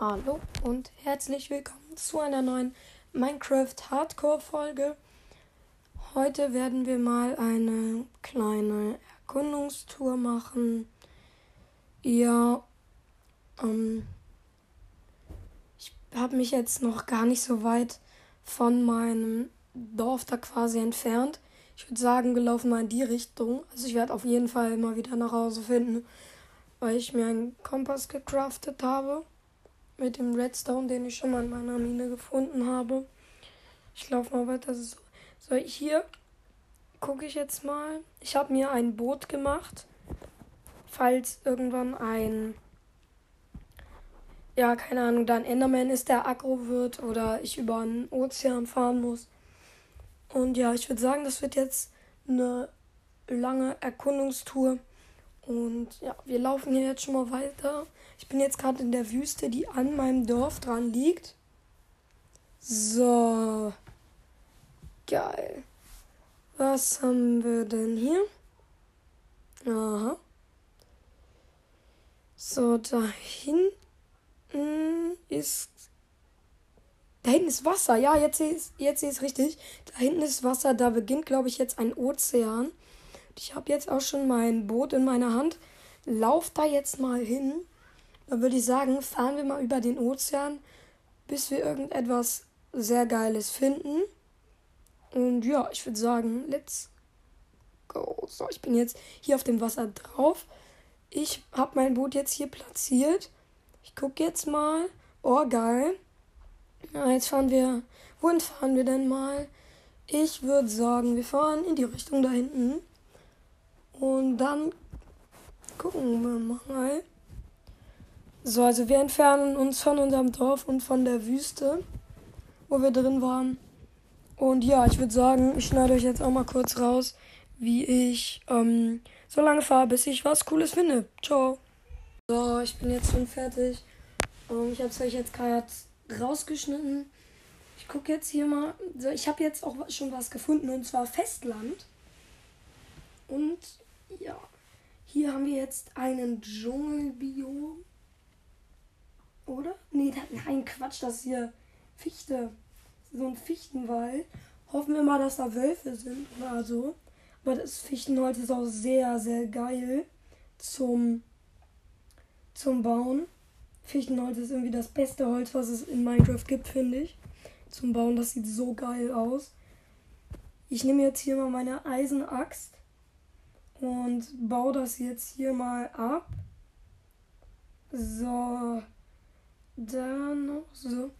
Hallo und herzlich willkommen zu einer neuen Minecraft Hardcore Folge. Heute werden wir mal eine kleine Erkundungstour machen. Ja, ähm, ich habe mich jetzt noch gar nicht so weit von meinem Dorf da quasi entfernt. Ich würde sagen, wir laufen mal in die Richtung. Also ich werde auf jeden Fall immer wieder nach Hause finden, weil ich mir einen Kompass gecraftet habe mit dem Redstone, den ich schon mal in meiner Mine gefunden habe. Ich laufe mal weiter. So, so hier gucke ich jetzt mal. Ich habe mir ein Boot gemacht, falls irgendwann ein ja, keine Ahnung, dann Enderman ist, der aggro wird oder ich über einen Ozean fahren muss. Und ja, ich würde sagen, das wird jetzt eine lange Erkundungstour. Und ja, wir laufen hier jetzt schon mal weiter. Ich bin jetzt gerade in der Wüste, die an meinem Dorf dran liegt. So. Geil. Was haben wir denn hier? Aha. So, da hinten ist. Da hinten ist Wasser. Ja, jetzt ist jetzt ist richtig. Da hinten ist Wasser. Da beginnt, glaube ich, jetzt ein Ozean. Ich habe jetzt auch schon mein Boot in meiner Hand. Lauf da jetzt mal hin. Dann würde ich sagen, fahren wir mal über den Ozean, bis wir irgendetwas sehr Geiles finden. Und ja, ich würde sagen, let's go. So, ich bin jetzt hier auf dem Wasser drauf. Ich habe mein Boot jetzt hier platziert. Ich gucke jetzt mal. Oh, geil. Ja, jetzt fahren wir. Wohin fahren wir denn mal? Ich würde sagen, wir fahren in die Richtung da hinten. Und dann gucken wir mal. So, also wir entfernen uns von unserem Dorf und von der Wüste, wo wir drin waren. Und ja, ich würde sagen, ich schneide euch jetzt auch mal kurz raus, wie ich ähm, so lange fahre, bis ich was Cooles finde. Ciao. So, ich bin jetzt schon fertig. Ähm, ich habe es euch jetzt gerade rausgeschnitten. Ich gucke jetzt hier mal. So, ich habe jetzt auch schon was gefunden und zwar Festland. Und ja, hier haben wir jetzt einen Dschungelbiom. Oder? Nee, nein, Quatsch, das ist hier Fichte. So ein Fichtenwald. Hoffen wir mal, dass da Wölfe sind oder so. Aber das Fichtenholz ist auch sehr, sehr geil zum, zum Bauen. Fichtenholz ist irgendwie das beste Holz, was es in Minecraft gibt, finde ich. Zum Bauen, das sieht so geil aus. Ich nehme jetzt hier mal meine Eisenaxt und baue das jetzt hier mal ab. So. Dann noch so.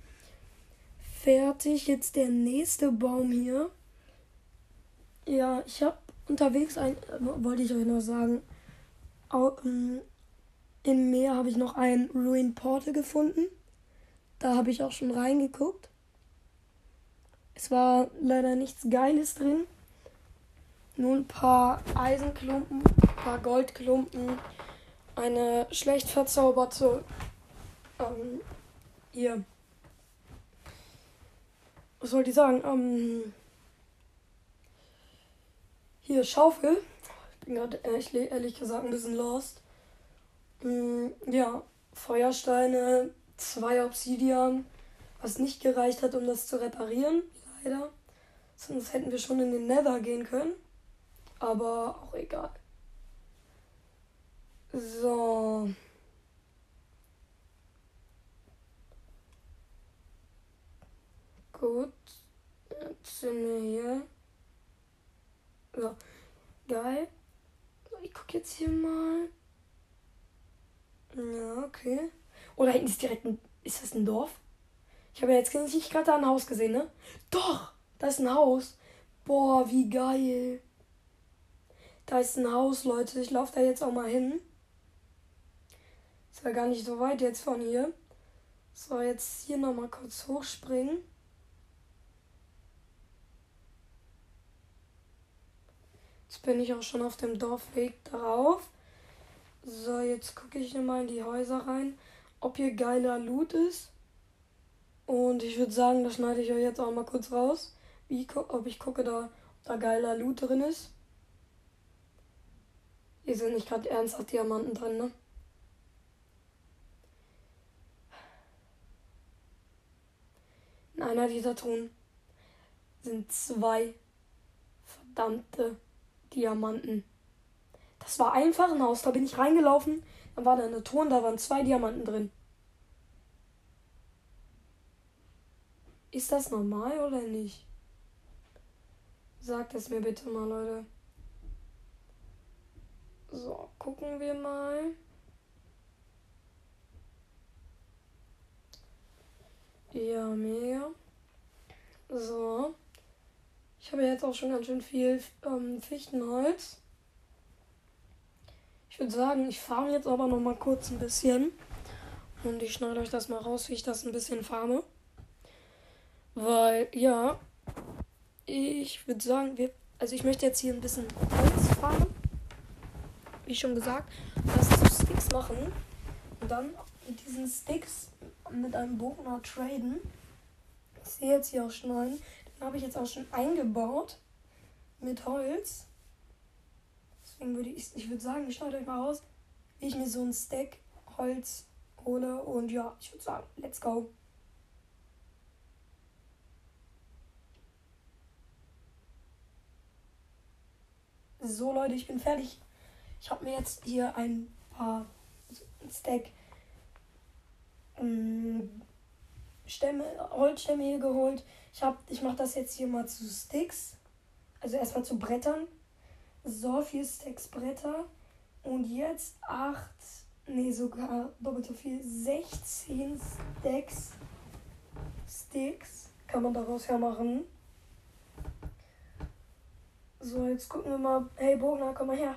Fertig. Jetzt der nächste Baum hier. Ja, ich habe unterwegs ein. Wollte ich euch noch sagen. Ähm, Im Meer habe ich noch ein Ruin Portal gefunden. Da habe ich auch schon reingeguckt. Es war leider nichts Geiles drin. Nur ein paar Eisenklumpen, ein paar Goldklumpen, eine schlecht verzauberte ähm, hier. Was wollte ich sagen? Ähm, hier, Schaufel. Ich bin gerade ehrlich, ehrlich gesagt ein bisschen lost. Ähm, ja, Feuersteine, zwei Obsidian, was nicht gereicht hat, um das zu reparieren, leider. Sonst hätten wir schon in den Nether gehen können. Aber auch egal. So. Gut. Jetzt sind wir hier. So. Geil. Ich guck jetzt hier mal. Ja, okay. Oh, da hinten ist direkt ein. Ist das ein Dorf? Ich habe ja jetzt nicht gerade da ein Haus gesehen, ne? Doch! Da ist ein Haus. Boah, wie geil. Da ist ein Haus, Leute. Ich laufe da jetzt auch mal hin. Ist ja gar nicht so weit jetzt von hier. So, jetzt hier nochmal kurz hochspringen. Jetzt bin ich auch schon auf dem Dorfweg drauf. So, jetzt gucke ich mal in die Häuser rein, ob hier geiler Loot ist. Und ich würde sagen, das schneide ich euch jetzt auch mal kurz raus, wie, ob ich gucke, da, ob da geiler Loot drin ist. Hier sind nicht gerade ernsthaft Diamanten drin, ne? einer dieser Truhen sind zwei verdammte Diamanten. Das war einfach ein Haus. Da bin ich reingelaufen. Dann war da eine Truhe und da waren zwei Diamanten drin. Ist das normal oder nicht? Sagt es mir bitte mal, Leute. So, gucken wir mal. Ja, mega. So. Ich habe jetzt auch schon ganz schön viel ähm, Fichtenholz. Ich würde sagen, ich farme jetzt aber noch mal kurz ein bisschen. Und ich schneide euch das mal raus, wie ich das ein bisschen farme. Weil, ja, ich würde sagen, wir, also ich möchte jetzt hier ein bisschen Holz farmen. Wie schon gesagt, das zu Sticks machen. Und dann mit diesen Sticks mit einem Bogen traden. Ich sehe jetzt hier auch schon einen. Den habe ich jetzt auch schon eingebaut. Mit Holz. Deswegen würde ich, ich würde sagen, schaut euch mal aus, wie ich mir so ein Stack Holz hole. Und ja, ich würde sagen, let's go. So Leute, ich bin fertig. Ich habe mir jetzt hier ein paar Stack ähm, Stämme, Holzstämme hier geholt. Ich, ich mache das jetzt hier mal zu Sticks. Also erstmal zu Brettern. So, vier Stacks Bretter. Und jetzt acht, nee, sogar doppelt so viel, 16 Stacks Sticks. Kann man daraus ja machen. So, jetzt gucken wir mal. Hey, Bogner, komm mal her.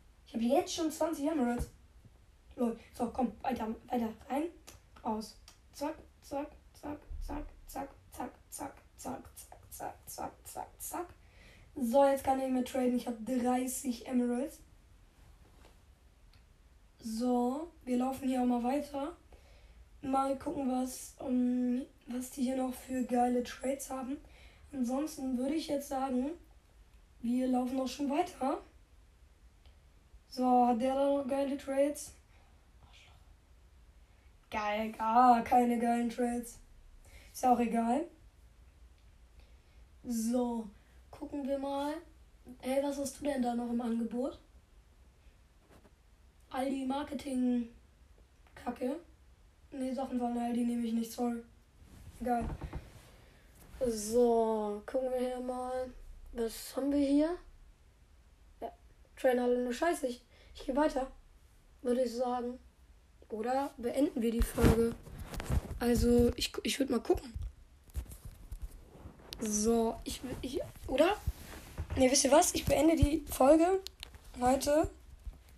Ich habe jetzt schon 20 Emeralds. Lol. So, komm, weiter, weiter. Rein, raus. Zack, zack, zack, zack, zack, zack, zack, zack, zack, zack, zack, zack, zack. So, jetzt kann ich mehr traden. Ich habe 30 Emeralds. So, wir laufen hier auch mal weiter. Mal gucken, was, um, was die hier noch für geile Trades haben. Ansonsten würde ich jetzt sagen, wir laufen auch schon weiter. So, hat der da noch geile Trades? Geil, gar keine geilen Trades. Ist ja auch egal. So, gucken wir mal. Hey, was hast du denn da noch im Angebot? Aldi Marketing Kacke. Ne, Sachen von Aldi nehme ich nicht, sorry. Egal. So, gucken wir hier mal. Was haben wir hier? Trainer nur scheiße. Ich, ich gehe weiter. Würde ich sagen. Oder beenden wir die Folge. Also, ich, ich würde mal gucken. So, ich, ich. Oder? Ne, wisst ihr was? Ich beende die Folge heute.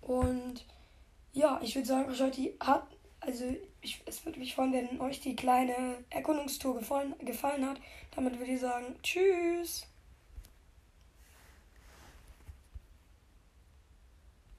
Und ja, ich würde sagen, euch heute hat. Also, ich, es würde mich freuen, wenn euch die kleine Erkundungstour gefallen, gefallen hat. Damit würde ich sagen, tschüss.